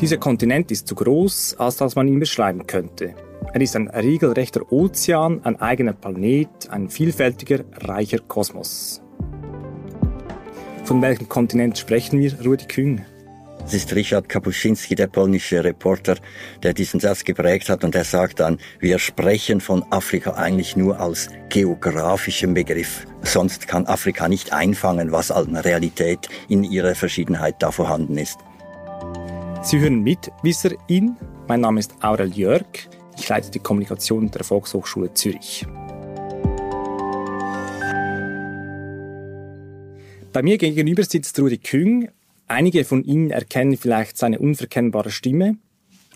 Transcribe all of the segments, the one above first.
Dieser Kontinent ist zu groß, als dass man ihn beschreiben könnte. Er ist ein regelrechter Ozean, ein eigener Planet, ein vielfältiger, reicher Kosmos. Von welchem Kontinent sprechen wir, Rudi Küng? Das ist Richard Kapuschinski, der polnische Reporter, der diesen Satz geprägt hat und er sagt dann, wir sprechen von Afrika eigentlich nur als geografischem Begriff. Sonst kann Afrika nicht einfangen, was an Realität in ihrer Verschiedenheit da vorhanden ist. Sie hören mit Wisserin. Mein Name ist Aurel Jörg. Ich leite die Kommunikation der Volkshochschule Zürich. Bei mir gegenüber sitzt Rudi Küng, Einige von Ihnen erkennen vielleicht seine unverkennbare Stimme.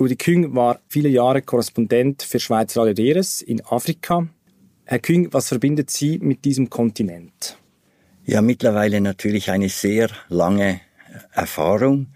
Rudi Küng war viele Jahre Korrespondent für Schweizer Radio DRS in Afrika. Herr Küng, was verbindet Sie mit diesem Kontinent? Ja, mittlerweile natürlich eine sehr lange Erfahrung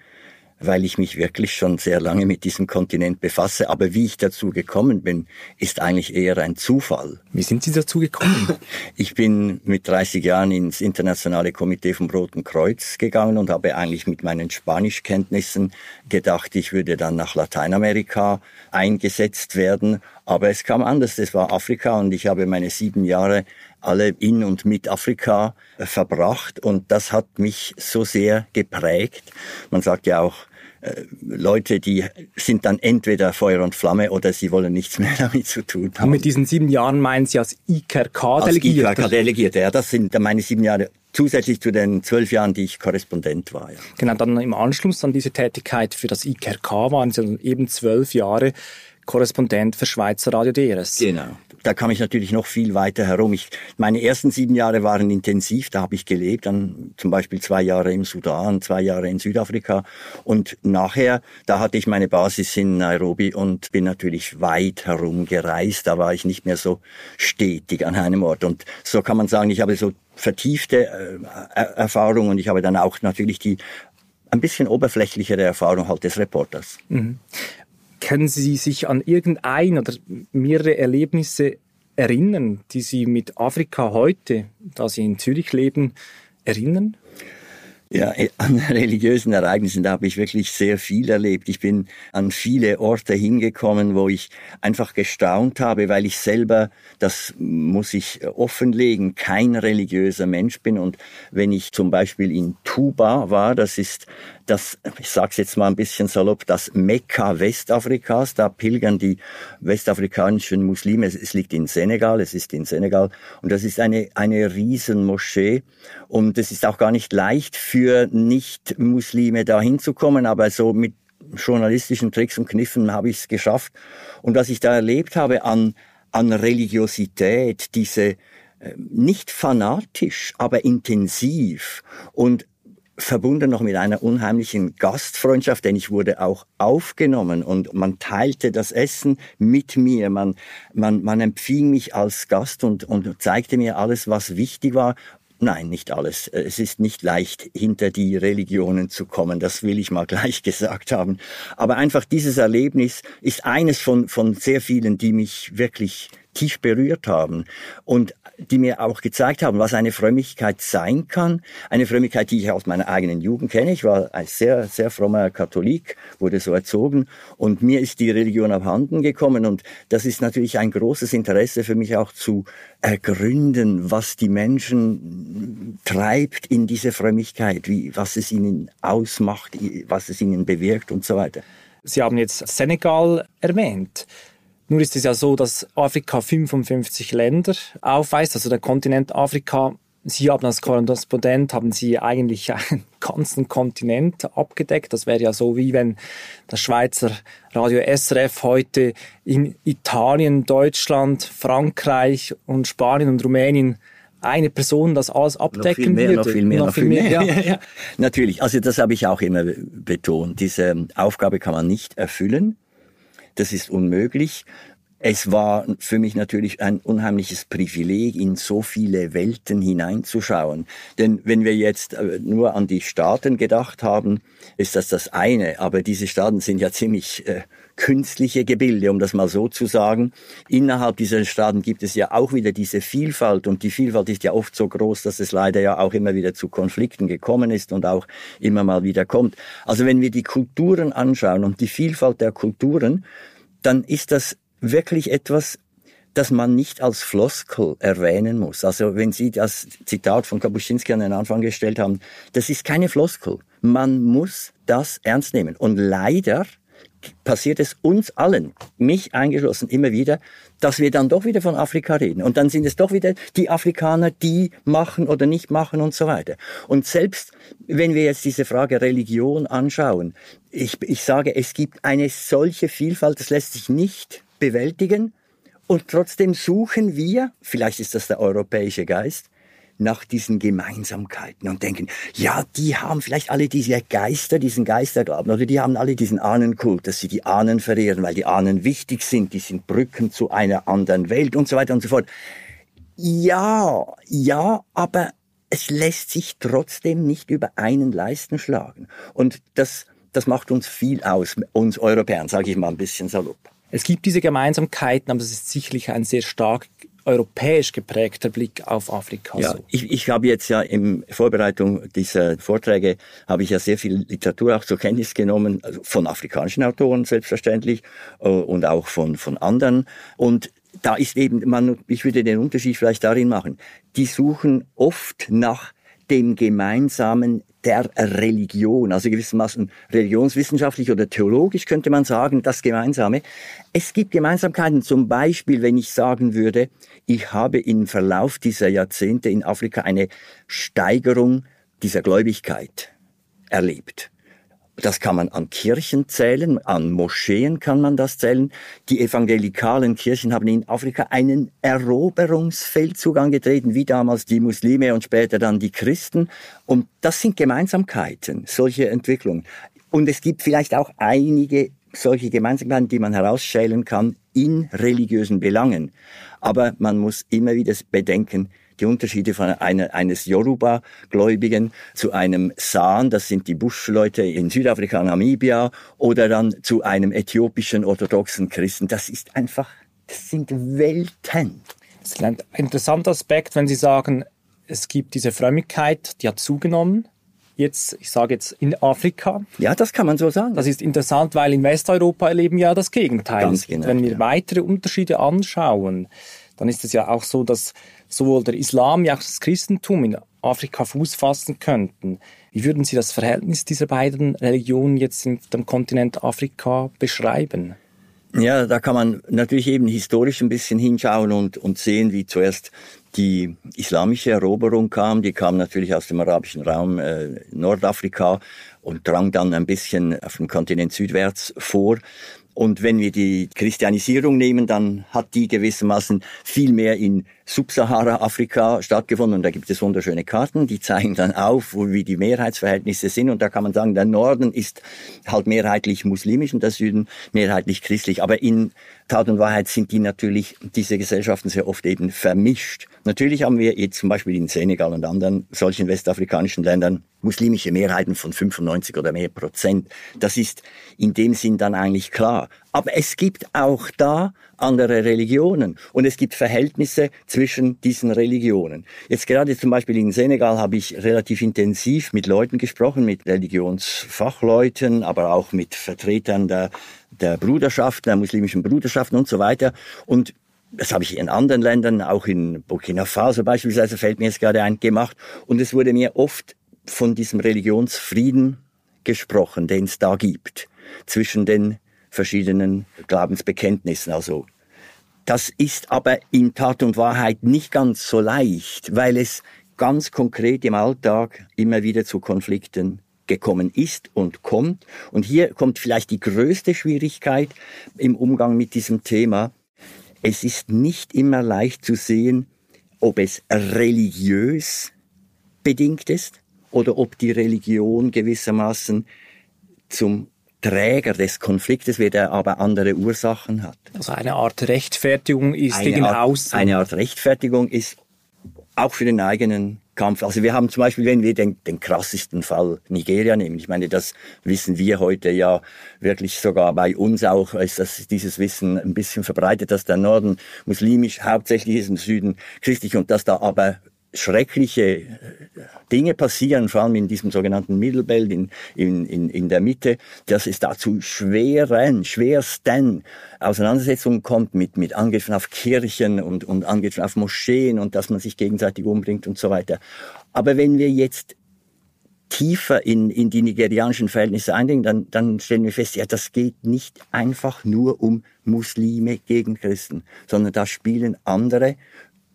weil ich mich wirklich schon sehr lange mit diesem Kontinent befasse. Aber wie ich dazu gekommen bin, ist eigentlich eher ein Zufall. Wie sind Sie dazu gekommen? Ich bin mit 30 Jahren ins internationale Komitee vom Roten Kreuz gegangen und habe eigentlich mit meinen Spanischkenntnissen gedacht, ich würde dann nach Lateinamerika eingesetzt werden. Aber es kam anders. Es war Afrika und ich habe meine sieben Jahre alle in und mit Afrika äh, verbracht und das hat mich so sehr geprägt. Man sagt ja auch, äh, Leute, die sind dann entweder Feuer und Flamme oder sie wollen nichts mehr damit zu tun haben. Und mit diesen sieben Jahren meinen Sie als IKRK-Delegierte? Als IKRK-Delegierte, ja, das sind meine sieben Jahre zusätzlich zu den zwölf Jahren, die ich Korrespondent war. Ja. Genau, dann im Anschluss an diese Tätigkeit für das IKRK waren Sie eben zwölf Jahre Korrespondent für Schweizer Radio DRS. Genau. Da kam ich natürlich noch viel weiter herum. Ich, meine ersten sieben Jahre waren intensiv, da habe ich gelebt, dann zum Beispiel zwei Jahre im Sudan, zwei Jahre in Südafrika und nachher, da hatte ich meine Basis in Nairobi und bin natürlich weit herum gereist. Da war ich nicht mehr so stetig an einem Ort und so kann man sagen, ich habe so vertiefte äh, Erfahrung und ich habe dann auch natürlich die ein bisschen oberflächlichere Erfahrung halt des Reporters. Mhm. Können Sie sich an irgendein oder mehrere Erlebnisse erinnern, die Sie mit Afrika heute, da Sie in Zürich leben, erinnern? Ja, äh, an religiösen Ereignissen, da habe ich wirklich sehr viel erlebt. Ich bin an viele Orte hingekommen, wo ich einfach gestaunt habe, weil ich selber, das muss ich offenlegen, kein religiöser Mensch bin. Und wenn ich zum Beispiel in Tuba war, das ist das, ich sage es jetzt mal ein bisschen salopp, das Mekka Westafrikas. Da pilgern die westafrikanischen Muslime. Es, liegt in Senegal, es ist in Senegal. Und das ist eine, eine Riesenmoschee. Und es ist auch gar nicht leicht für Nicht-Muslime da hinzukommen, aber so mit journalistischen Tricks und Kniffen habe ich es geschafft. Und was ich da erlebt habe an, an Religiosität, diese äh, nicht fanatisch, aber intensiv und verbunden noch mit einer unheimlichen Gastfreundschaft, denn ich wurde auch aufgenommen und man teilte das Essen mit mir. Man, man, man empfing mich als Gast und, und zeigte mir alles, was wichtig war. Nein, nicht alles. Es ist nicht leicht, hinter die Religionen zu kommen. Das will ich mal gleich gesagt haben. Aber einfach dieses Erlebnis ist eines von, von sehr vielen, die mich wirklich tief berührt haben und die mir auch gezeigt haben, was eine Frömmigkeit sein kann. Eine Frömmigkeit, die ich aus meiner eigenen Jugend kenne. Ich war ein sehr, sehr frommer Katholik, wurde so erzogen und mir ist die Religion abhanden gekommen und das ist natürlich ein großes Interesse für mich auch zu ergründen, was die Menschen treibt in diese Frömmigkeit, wie, was es ihnen ausmacht, was es ihnen bewirkt und so weiter. Sie haben jetzt Senegal erwähnt. Nur ist es ja so, dass Afrika 55 Länder aufweist, also der Kontinent Afrika. Sie haben als Korrespondent haben Sie eigentlich einen ganzen Kontinent abgedeckt. Das wäre ja so wie wenn das Schweizer Radio SRF heute in Italien, Deutschland, Frankreich und Spanien und Rumänien eine Person das alles abdecken noch viel mehr, würde. Noch viel mehr, noch, noch viel mehr. mehr. Ja. ja, ja. Natürlich, also das habe ich auch immer betont. Diese Aufgabe kann man nicht erfüllen. Das ist unmöglich. es war für mich natürlich ein unheimliches Privileg, in so viele Welten hineinzuschauen. Denn wenn wir jetzt äh, nur an die Staaten gedacht haben, ist das das eine. Aber diese Staaten sind ja ziemlich äh, künstliche Gebilde, um das mal so zu sagen. Innerhalb dieser Staaten gibt es ja auch wieder diese Vielfalt und die Vielfalt ist ja oft so groß, dass es leider ja auch immer wieder zu Konflikten gekommen ist und auch immer mal wieder kommt. Also wenn wir die Kulturen anschauen und die Vielfalt der Kulturen, dann ist das wirklich etwas, das man nicht als Floskel erwähnen muss. Also wenn Sie das Zitat von Kapuschinski an den Anfang gestellt haben, das ist keine Floskel. Man muss das ernst nehmen. Und leider passiert es uns allen, mich eingeschlossen, immer wieder, dass wir dann doch wieder von Afrika reden. Und dann sind es doch wieder die Afrikaner, die machen oder nicht machen und so weiter. Und selbst wenn wir jetzt diese Frage Religion anschauen, ich, ich sage, es gibt eine solche Vielfalt, das lässt sich nicht bewältigen. Und trotzdem suchen wir, vielleicht ist das der europäische Geist, nach diesen Gemeinsamkeiten und denken, ja, die haben vielleicht alle diese Geister, diesen Geisterglauben, oder die haben alle diesen Ahnenkult, dass sie die Ahnen verehren, weil die Ahnen wichtig sind, die sind Brücken zu einer anderen Welt und so weiter und so fort. Ja, ja, aber es lässt sich trotzdem nicht über einen Leisten schlagen. Und das, das macht uns viel aus, uns Europäern, sage ich mal ein bisschen salopp. Es gibt diese Gemeinsamkeiten, aber es ist sicherlich ein sehr stark europäisch geprägter Blick auf Afrika. Ja, ich, ich habe jetzt ja in Vorbereitung dieser Vorträge habe ich ja sehr viel Literatur auch zur Kenntnis genommen, also von afrikanischen Autoren selbstverständlich äh, und auch von, von anderen. Und da ist eben, man, ich würde den Unterschied vielleicht darin machen, die suchen oft nach dem gemeinsamen der Religion, also gewissermaßen religionswissenschaftlich oder theologisch könnte man sagen, das Gemeinsame. Es gibt Gemeinsamkeiten, zum Beispiel, wenn ich sagen würde, ich habe im Verlauf dieser Jahrzehnte in Afrika eine Steigerung dieser Gläubigkeit erlebt. Das kann man an Kirchen zählen, an Moscheen kann man das zählen. Die evangelikalen Kirchen haben in Afrika einen Eroberungsfeldzug angetreten, wie damals die Muslime und später dann die Christen. Und das sind Gemeinsamkeiten, solche Entwicklungen. Und es gibt vielleicht auch einige solche Gemeinsamkeiten, die man herausschälen kann in religiösen Belangen. Aber man muss immer wieder bedenken, die Unterschiede von einer, eines Yoruba-Gläubigen zu einem San, das sind die Buschleute in Südafrika, Namibia, oder dann zu einem äthiopischen orthodoxen Christen. Das ist einfach, das sind Welten. Das ist ein interessanter Aspekt, wenn Sie sagen, es gibt diese Frömmigkeit, die hat zugenommen. Jetzt, ich sage jetzt in Afrika. Ja, das kann man so sagen. Das ist interessant, weil in Westeuropa erleben wir ja das Gegenteil. Ganz genau, wenn wir ja. weitere Unterschiede anschauen, dann ist es ja auch so, dass sowohl der Islam wie auch das Christentum in Afrika Fuß fassen könnten. Wie würden Sie das Verhältnis dieser beiden Religionen jetzt in dem Kontinent Afrika beschreiben? Ja, da kann man natürlich eben historisch ein bisschen hinschauen und, und sehen, wie zuerst die islamische Eroberung kam. Die kam natürlich aus dem arabischen Raum äh, Nordafrika und drang dann ein bisschen auf dem Kontinent südwärts vor. Und wenn wir die Christianisierung nehmen, dann hat die gewissermaßen viel mehr in Subsahara-Afrika stattgefunden. Und da gibt es wunderschöne Karten, die zeigen dann auf, wo, wie die Mehrheitsverhältnisse sind. Und da kann man sagen, der Norden ist halt mehrheitlich muslimisch und der Süden mehrheitlich christlich. Aber in Tat und Wahrheit sind die natürlich, diese Gesellschaften sehr oft eben vermischt. Natürlich haben wir jetzt zum Beispiel in Senegal und anderen solchen westafrikanischen Ländern muslimische Mehrheiten von 95 oder mehr Prozent. Das ist in dem Sinn dann eigentlich klar. Aber es gibt auch da andere Religionen und es gibt Verhältnisse zwischen diesen Religionen. Jetzt gerade zum Beispiel in Senegal habe ich relativ intensiv mit Leuten gesprochen, mit Religionsfachleuten, aber auch mit Vertretern der, der Bruderschaft, der muslimischen Bruderschaften und so weiter. Und das habe ich in anderen Ländern, auch in Burkina Faso beispielsweise, fällt mir jetzt gerade ein, gemacht. Und es wurde mir oft von diesem Religionsfrieden gesprochen, den es da gibt, zwischen den verschiedenen Glaubensbekenntnissen. Also das ist aber in Tat und Wahrheit nicht ganz so leicht, weil es ganz konkret im Alltag immer wieder zu Konflikten gekommen ist und kommt. Und hier kommt vielleicht die größte Schwierigkeit im Umgang mit diesem Thema. Es ist nicht immer leicht zu sehen, ob es religiös bedingt ist oder ob die Religion gewissermaßen zum Träger des Konfliktes wird, er aber andere Ursachen hat. Also eine Art Rechtfertigung ist eine gegen Art, außen. Eine Art Rechtfertigung ist auch für den eigenen Kampf. Also wir haben zum Beispiel, wenn wir den, den krassesten Fall Nigeria nehmen, ich meine, das wissen wir heute ja wirklich sogar bei uns auch, ist das, dieses Wissen ein bisschen verbreitet, dass der Norden muslimisch hauptsächlich ist, im Süden christlich und dass da aber schreckliche äh, Dinge passieren, vor allem in diesem sogenannten Mittelbelt in, in, in, in der Mitte, dass es dazu schweren, schwersten Auseinandersetzungen kommt mit, mit Angriffen auf Kirchen und, und Angriffen auf Moscheen und dass man sich gegenseitig umbringt und so weiter. Aber wenn wir jetzt tiefer in, in die nigerianischen Verhältnisse eindringen, dann, dann stellen wir fest, ja, das geht nicht einfach nur um Muslime gegen Christen, sondern da spielen andere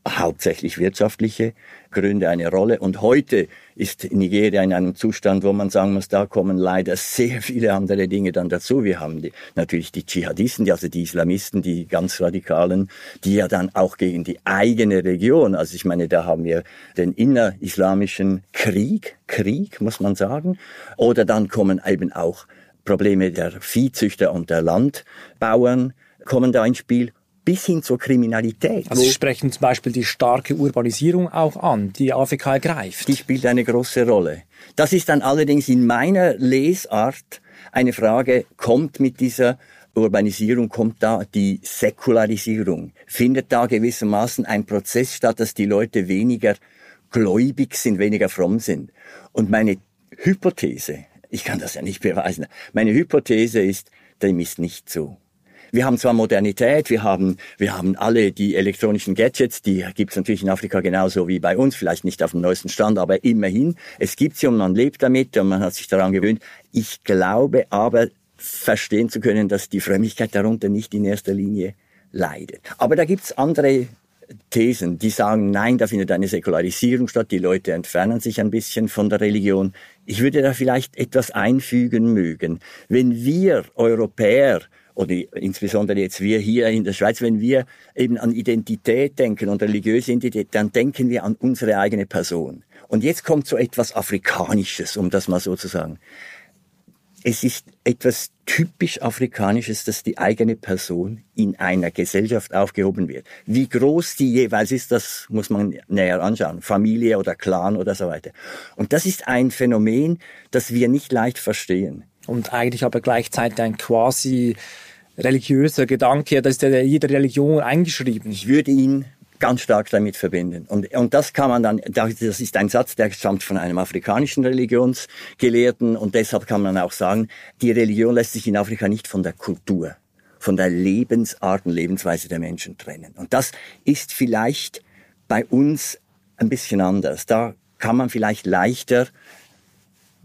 hauptsächlich wirtschaftliche Gründe eine Rolle. Und heute ist Nigeria in einem Zustand, wo man sagen muss, da kommen leider sehr viele andere Dinge dann dazu. Wir haben die, natürlich die Dschihadisten, also die Islamisten, die ganz Radikalen, die ja dann auch gegen die eigene Region, also ich meine, da haben wir den innerislamischen Krieg, Krieg muss man sagen, oder dann kommen eben auch Probleme der Viehzüchter und der Landbauern kommen da ins Spiel bis hin zur Kriminalität. Also Sie sprechen zum Beispiel die starke Urbanisierung auch an, die Afrika ergreift. Die spielt eine große Rolle. Das ist dann allerdings in meiner Lesart eine Frage, kommt mit dieser Urbanisierung, kommt da die Säkularisierung? Findet da gewissermaßen ein Prozess statt, dass die Leute weniger gläubig sind, weniger fromm sind? Und meine Hypothese, ich kann das ja nicht beweisen, meine Hypothese ist, dem ist nicht so. Wir haben zwar Modernität, wir haben, wir haben alle die elektronischen Gadgets, die gibt es natürlich in Afrika genauso wie bei uns, vielleicht nicht auf dem neuesten Stand, aber immerhin, es gibt sie und man lebt damit und man hat sich daran gewöhnt. Ich glaube aber verstehen zu können, dass die Frömmigkeit darunter nicht in erster Linie leidet. Aber da gibt's andere Thesen, die sagen, nein, da findet eine Säkularisierung statt, die Leute entfernen sich ein bisschen von der Religion. Ich würde da vielleicht etwas einfügen mögen. Wenn wir Europäer oder insbesondere jetzt wir hier in der Schweiz, wenn wir eben an Identität denken und religiöse Identität, dann denken wir an unsere eigene Person. Und jetzt kommt so etwas Afrikanisches, um das mal so zu sagen. Es ist etwas typisch Afrikanisches, dass die eigene Person in einer Gesellschaft aufgehoben wird. Wie groß die jeweils ist, das muss man näher anschauen. Familie oder Clan oder so weiter. Und das ist ein Phänomen, das wir nicht leicht verstehen. Und eigentlich aber gleichzeitig ein quasi religiöser Gedanke, das ist ja in jeder Religion eingeschrieben. Ich würde ihn ganz stark damit verbinden. Und, und das kann man dann, das ist ein Satz, der stammt von einem afrikanischen Religionsgelehrten und deshalb kann man auch sagen, die Religion lässt sich in Afrika nicht von der Kultur, von der Lebensart und Lebensweise der Menschen trennen. Und das ist vielleicht bei uns ein bisschen anders. Da kann man vielleicht leichter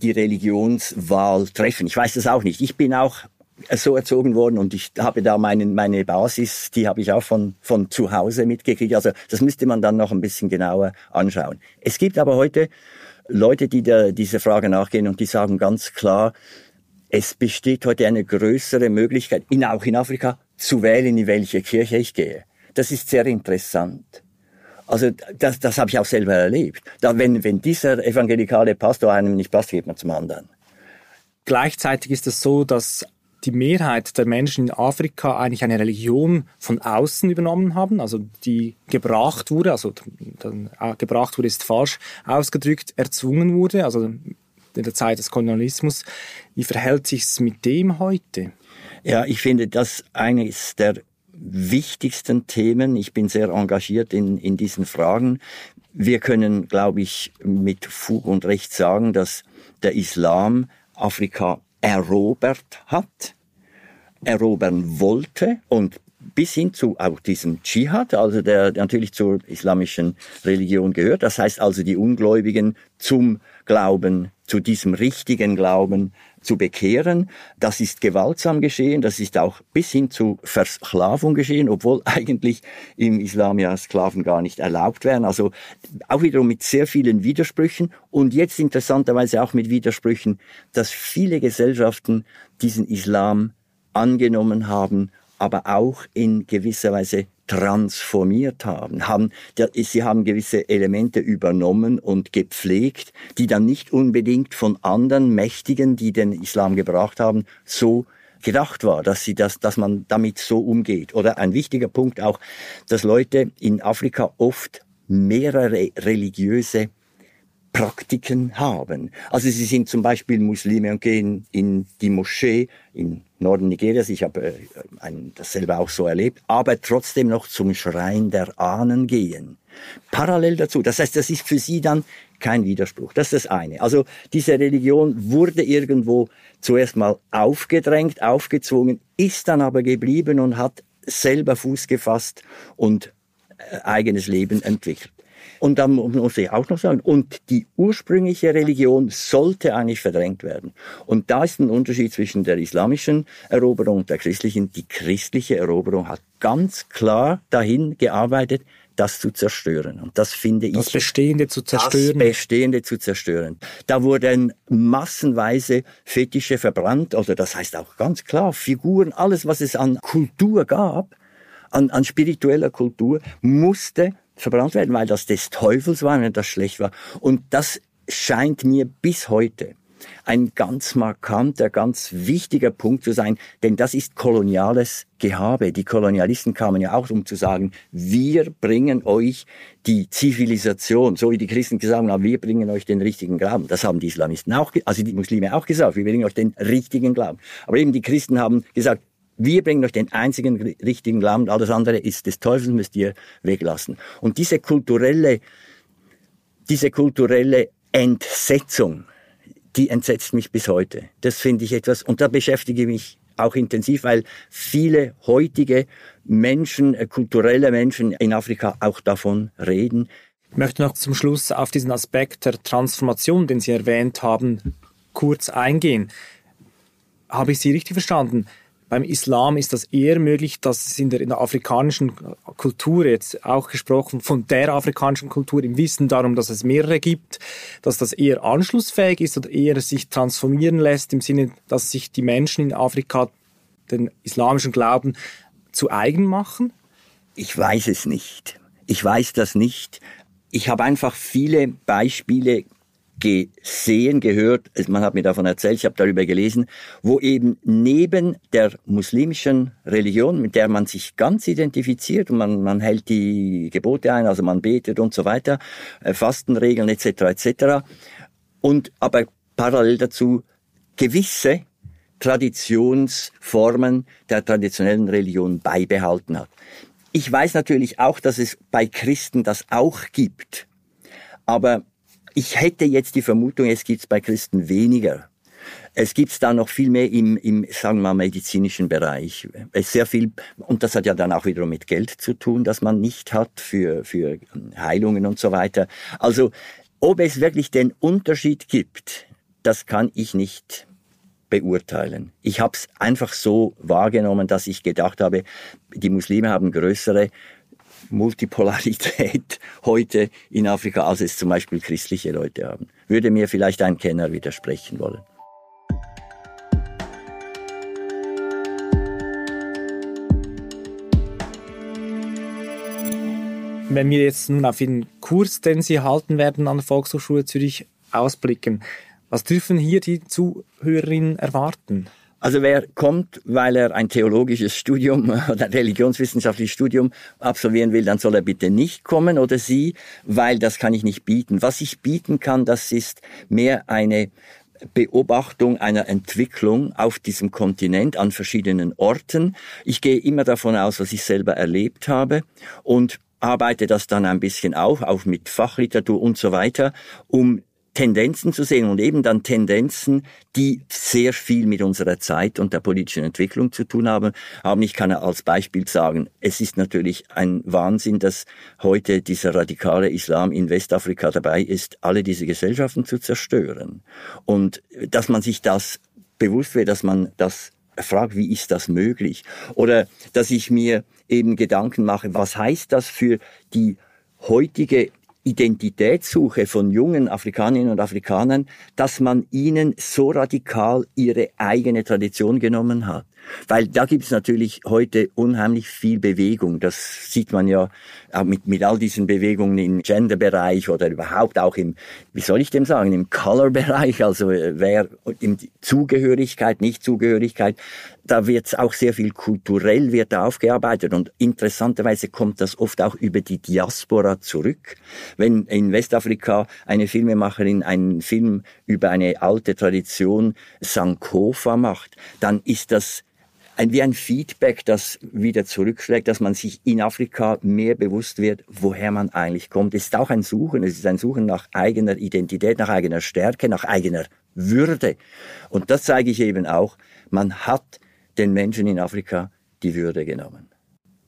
die Religionswahl treffen. Ich weiß das auch nicht. Ich bin auch so erzogen worden und ich habe da meinen, meine Basis, die habe ich auch von, von zu Hause mitgekriegt. Also das müsste man dann noch ein bisschen genauer anschauen. Es gibt aber heute Leute, die der, diese Frage nachgehen und die sagen ganz klar, es besteht heute eine größere Möglichkeit, in, auch in Afrika, zu wählen, in welche Kirche ich gehe. Das ist sehr interessant. Also das, das habe ich auch selber erlebt. Da, wenn, wenn dieser evangelikale Pastor einem nicht passt, geht man zum anderen. Gleichzeitig ist es so, dass die Mehrheit der Menschen in Afrika eigentlich eine Religion von außen übernommen haben, also die gebracht wurde, also äh, gebracht wurde ist falsch ausgedrückt, erzwungen wurde, also in der Zeit des Kolonialismus. Wie verhält sich es mit dem heute? Ja, ich finde das eines der wichtigsten Themen. Ich bin sehr engagiert in, in diesen Fragen. Wir können, glaube ich, mit Fug und Recht sagen, dass der Islam Afrika erobert hat, erobern wollte und bis hin zu auch diesem Dschihad, also der, natürlich zur islamischen Religion gehört. Das heißt also die Ungläubigen zum Glauben, zu diesem richtigen Glauben zu bekehren. Das ist gewaltsam geschehen, das ist auch bis hin zu Versklavung geschehen, obwohl eigentlich im Islam ja Sklaven gar nicht erlaubt wären. Also auch wiederum mit sehr vielen Widersprüchen und jetzt interessanterweise auch mit Widersprüchen, dass viele Gesellschaften diesen Islam angenommen haben aber auch in gewisser Weise transformiert haben, haben sie haben gewisse Elemente übernommen und gepflegt, die dann nicht unbedingt von anderen Mächtigen, die den Islam gebracht haben, so gedacht war, dass sie das, dass man damit so umgeht. Oder ein wichtiger Punkt auch, dass Leute in Afrika oft mehrere religiöse Praktiken haben. Also sie sind zum Beispiel Muslime und gehen in die Moschee im Norden Nigerias. Ich habe äh, das selber auch so erlebt, aber trotzdem noch zum Schrein der Ahnen gehen. Parallel dazu. Das heißt, das ist für sie dann kein Widerspruch. Das ist das eine. Also diese Religion wurde irgendwo zuerst mal aufgedrängt, aufgezwungen, ist dann aber geblieben und hat selber Fuß gefasst und äh, eigenes Leben entwickelt. Und dann muss ich auch noch sagen, und die ursprüngliche Religion sollte eigentlich verdrängt werden. Und da ist ein Unterschied zwischen der islamischen Eroberung und der christlichen. Die christliche Eroberung hat ganz klar dahin gearbeitet, das zu zerstören. Und das finde ich. Das Bestehende zu zerstören. Das Bestehende zu zerstören. Da wurden massenweise Fetische verbrannt, oder das heißt auch ganz klar, Figuren, alles, was es an Kultur gab, an, an spiritueller Kultur, musste verbrannt werden, weil das des Teufels war, wenn das schlecht war. Und das scheint mir bis heute ein ganz markanter, ganz wichtiger Punkt zu sein, denn das ist koloniales Gehabe. Die Kolonialisten kamen ja auch, um zu sagen, wir bringen euch die Zivilisation, so wie die Christen gesagt haben, wir bringen euch den richtigen Glauben. Das haben die Islamisten auch, also die Muslime auch gesagt, wir bringen euch den richtigen Glauben. Aber eben die Christen haben gesagt, wir bringen euch den einzigen richtigen Glauben, alles andere ist des Teufels, müsst ihr weglassen. Und diese kulturelle, diese kulturelle Entsetzung, die entsetzt mich bis heute. Das finde ich etwas, und da beschäftige ich mich auch intensiv, weil viele heutige Menschen, äh, kulturelle Menschen in Afrika auch davon reden. Ich möchte noch zum Schluss auf diesen Aspekt der Transformation, den Sie erwähnt haben, kurz eingehen. Habe ich Sie richtig verstanden? Beim Islam ist das eher möglich, dass es in der, in der afrikanischen Kultur, jetzt auch gesprochen von der afrikanischen Kultur, im Wissen darum, dass es mehrere gibt, dass das eher anschlussfähig ist oder eher sich transformieren lässt, im Sinne, dass sich die Menschen in Afrika den islamischen Glauben zu eigen machen? Ich weiß es nicht. Ich weiß das nicht. Ich habe einfach viele Beispiele gesehen, gehört, man hat mir davon erzählt, ich habe darüber gelesen, wo eben neben der muslimischen Religion, mit der man sich ganz identifiziert und man, man hält die Gebote ein, also man betet und so weiter, äh, Fastenregeln etc. etc. Und aber parallel dazu gewisse Traditionsformen der traditionellen Religion beibehalten hat. Ich weiß natürlich auch, dass es bei Christen das auch gibt. Aber ich hätte jetzt die Vermutung, es gibt es bei Christen weniger. Es gibt es da noch viel mehr im, im, sagen wir mal, medizinischen Bereich. Es sehr viel, und das hat ja dann auch wiederum mit Geld zu tun, das man nicht hat für, für Heilungen und so weiter. Also, ob es wirklich den Unterschied gibt, das kann ich nicht beurteilen. Ich habe es einfach so wahrgenommen, dass ich gedacht habe, die Muslime haben größere Multipolarität heute in Afrika, als es zum Beispiel christliche Leute haben. Würde mir vielleicht ein Kenner widersprechen wollen. Wenn wir jetzt nun auf den Kurs, den Sie halten werden an der Volkshochschule Zürich, ausblicken, was dürfen hier die Zuhörerinnen erwarten? Also wer kommt, weil er ein theologisches Studium oder ein religionswissenschaftliches Studium absolvieren will, dann soll er bitte nicht kommen oder sie, weil das kann ich nicht bieten. Was ich bieten kann, das ist mehr eine Beobachtung einer Entwicklung auf diesem Kontinent an verschiedenen Orten. Ich gehe immer davon aus, was ich selber erlebt habe und arbeite das dann ein bisschen auf, auch mit Fachliteratur und so weiter, um Tendenzen zu sehen und eben dann Tendenzen, die sehr viel mit unserer Zeit und der politischen Entwicklung zu tun haben. haben. Ich kann als Beispiel sagen, es ist natürlich ein Wahnsinn, dass heute dieser radikale Islam in Westafrika dabei ist, alle diese Gesellschaften zu zerstören. Und dass man sich das bewusst wird, dass man das fragt, wie ist das möglich? Oder dass ich mir eben Gedanken mache, was heißt das für die heutige Identitätssuche von jungen Afrikanerinnen und Afrikanern, dass man ihnen so radikal ihre eigene Tradition genommen hat. Weil da gibt es natürlich heute unheimlich viel Bewegung. Das sieht man ja mit, mit all diesen Bewegungen im Gender-Bereich oder überhaupt auch im, wie soll ich dem sagen, im Color-Bereich, also äh, wer in Zugehörigkeit, Nicht-Zugehörigkeit. Da wird auch sehr viel kulturell wird da aufgearbeitet und interessanterweise kommt das oft auch über die Diaspora zurück. Wenn in Westafrika eine Filmemacherin einen Film über eine alte Tradition Sankofa macht, dann ist das ein, wie ein Feedback, das wieder zurückschlägt, dass man sich in Afrika mehr bewusst wird, woher man eigentlich kommt. Es ist auch ein Suchen, es ist ein Suchen nach eigener Identität, nach eigener Stärke, nach eigener Würde. Und das zeige ich eben auch, man hat den Menschen in Afrika die Würde genommen.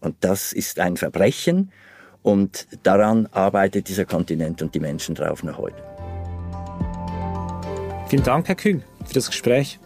Und das ist ein Verbrechen und daran arbeitet dieser Kontinent und die Menschen drauf noch heute. Vielen Dank, Herr Kühn, für das Gespräch.